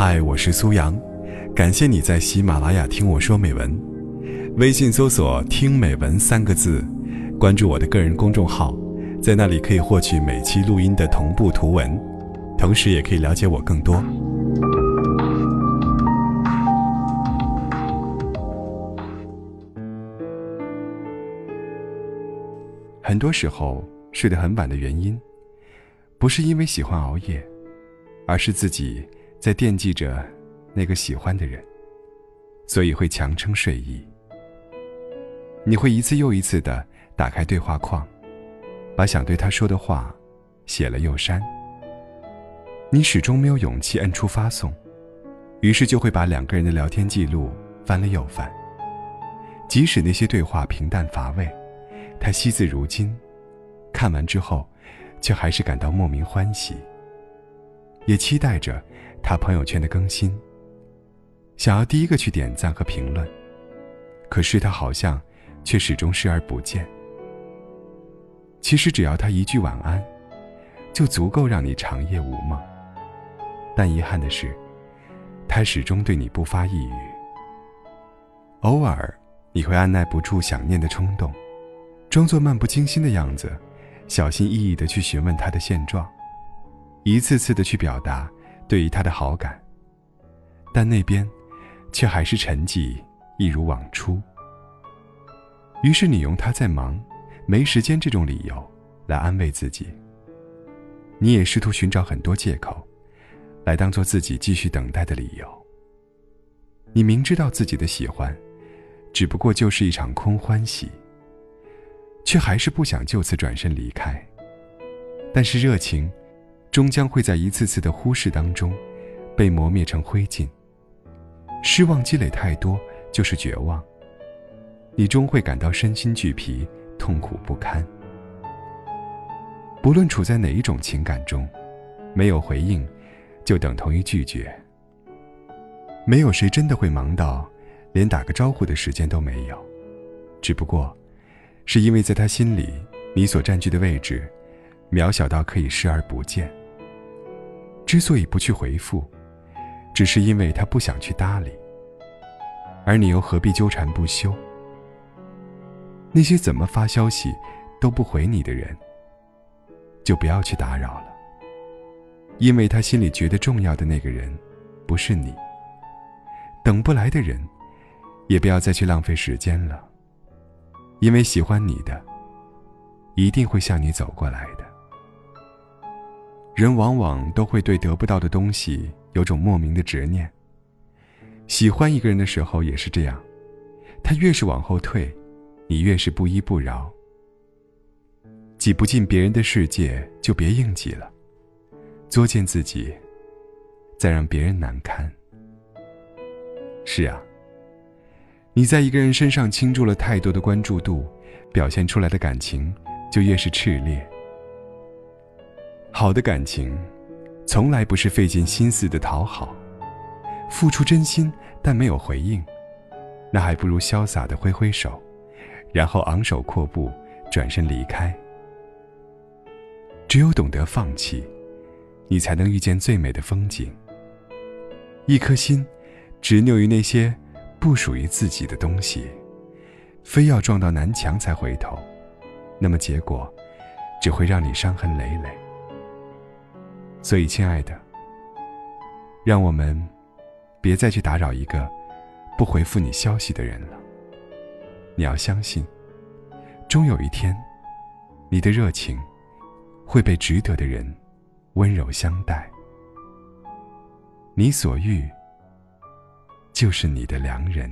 嗨，我是苏阳，感谢你在喜马拉雅听我说美文。微信搜索“听美文”三个字，关注我的个人公众号，在那里可以获取每期录音的同步图文，同时也可以了解我更多。很多时候睡得很晚的原因，不是因为喜欢熬夜，而是自己在惦记着那个喜欢的人，所以会强撑睡意。你会一次又一次的打开对话框，把想对他说的话写了又删。你始终没有勇气摁出发送，于是就会把两个人的聊天记录翻了又翻。即使那些对话平淡乏味。他惜字如金，看完之后，却还是感到莫名欢喜。也期待着他朋友圈的更新，想要第一个去点赞和评论，可是他好像却始终视而不见。其实只要他一句晚安，就足够让你长夜无梦。但遗憾的是，他始终对你不发一语。偶尔，你会按耐不住想念的冲动。装作漫不经心的样子，小心翼翼地去询问他的现状，一次次地去表达对于他的好感，但那边却还是沉寂，一如往初。于是你用他在忙、没时间这种理由来安慰自己。你也试图寻找很多借口，来当做自己继续等待的理由。你明知道自己的喜欢，只不过就是一场空欢喜。却还是不想就此转身离开，但是热情，终将会在一次次的忽视当中，被磨灭成灰烬。失望积累太多，就是绝望。你终会感到身心俱疲，痛苦不堪。不论处在哪一种情感中，没有回应，就等同于拒绝。没有谁真的会忙到，连打个招呼的时间都没有，只不过。是因为在他心里，你所占据的位置，渺小到可以视而不见。之所以不去回复，只是因为他不想去搭理。而你又何必纠缠不休？那些怎么发消息都不回你的人，就不要去打扰了。因为他心里觉得重要的那个人，不是你。等不来的人，也不要再去浪费时间了。因为喜欢你的，一定会向你走过来的。人往往都会对得不到的东西有种莫名的执念。喜欢一个人的时候也是这样，他越是往后退，你越是不依不饶。挤不进别人的世界，就别硬挤了，作践自己，再让别人难堪。是啊。你在一个人身上倾注了太多的关注度，表现出来的感情就越是炽烈。好的感情，从来不是费尽心思的讨好，付出真心但没有回应，那还不如潇洒的挥挥手，然后昂首阔步转身离开。只有懂得放弃，你才能遇见最美的风景。一颗心，执拗于那些。不属于自己的东西，非要撞到南墙才回头，那么结果只会让你伤痕累累。所以，亲爱的，让我们别再去打扰一个不回复你消息的人了。你要相信，终有一天，你的热情会被值得的人温柔相待。你所遇。就是你的良人。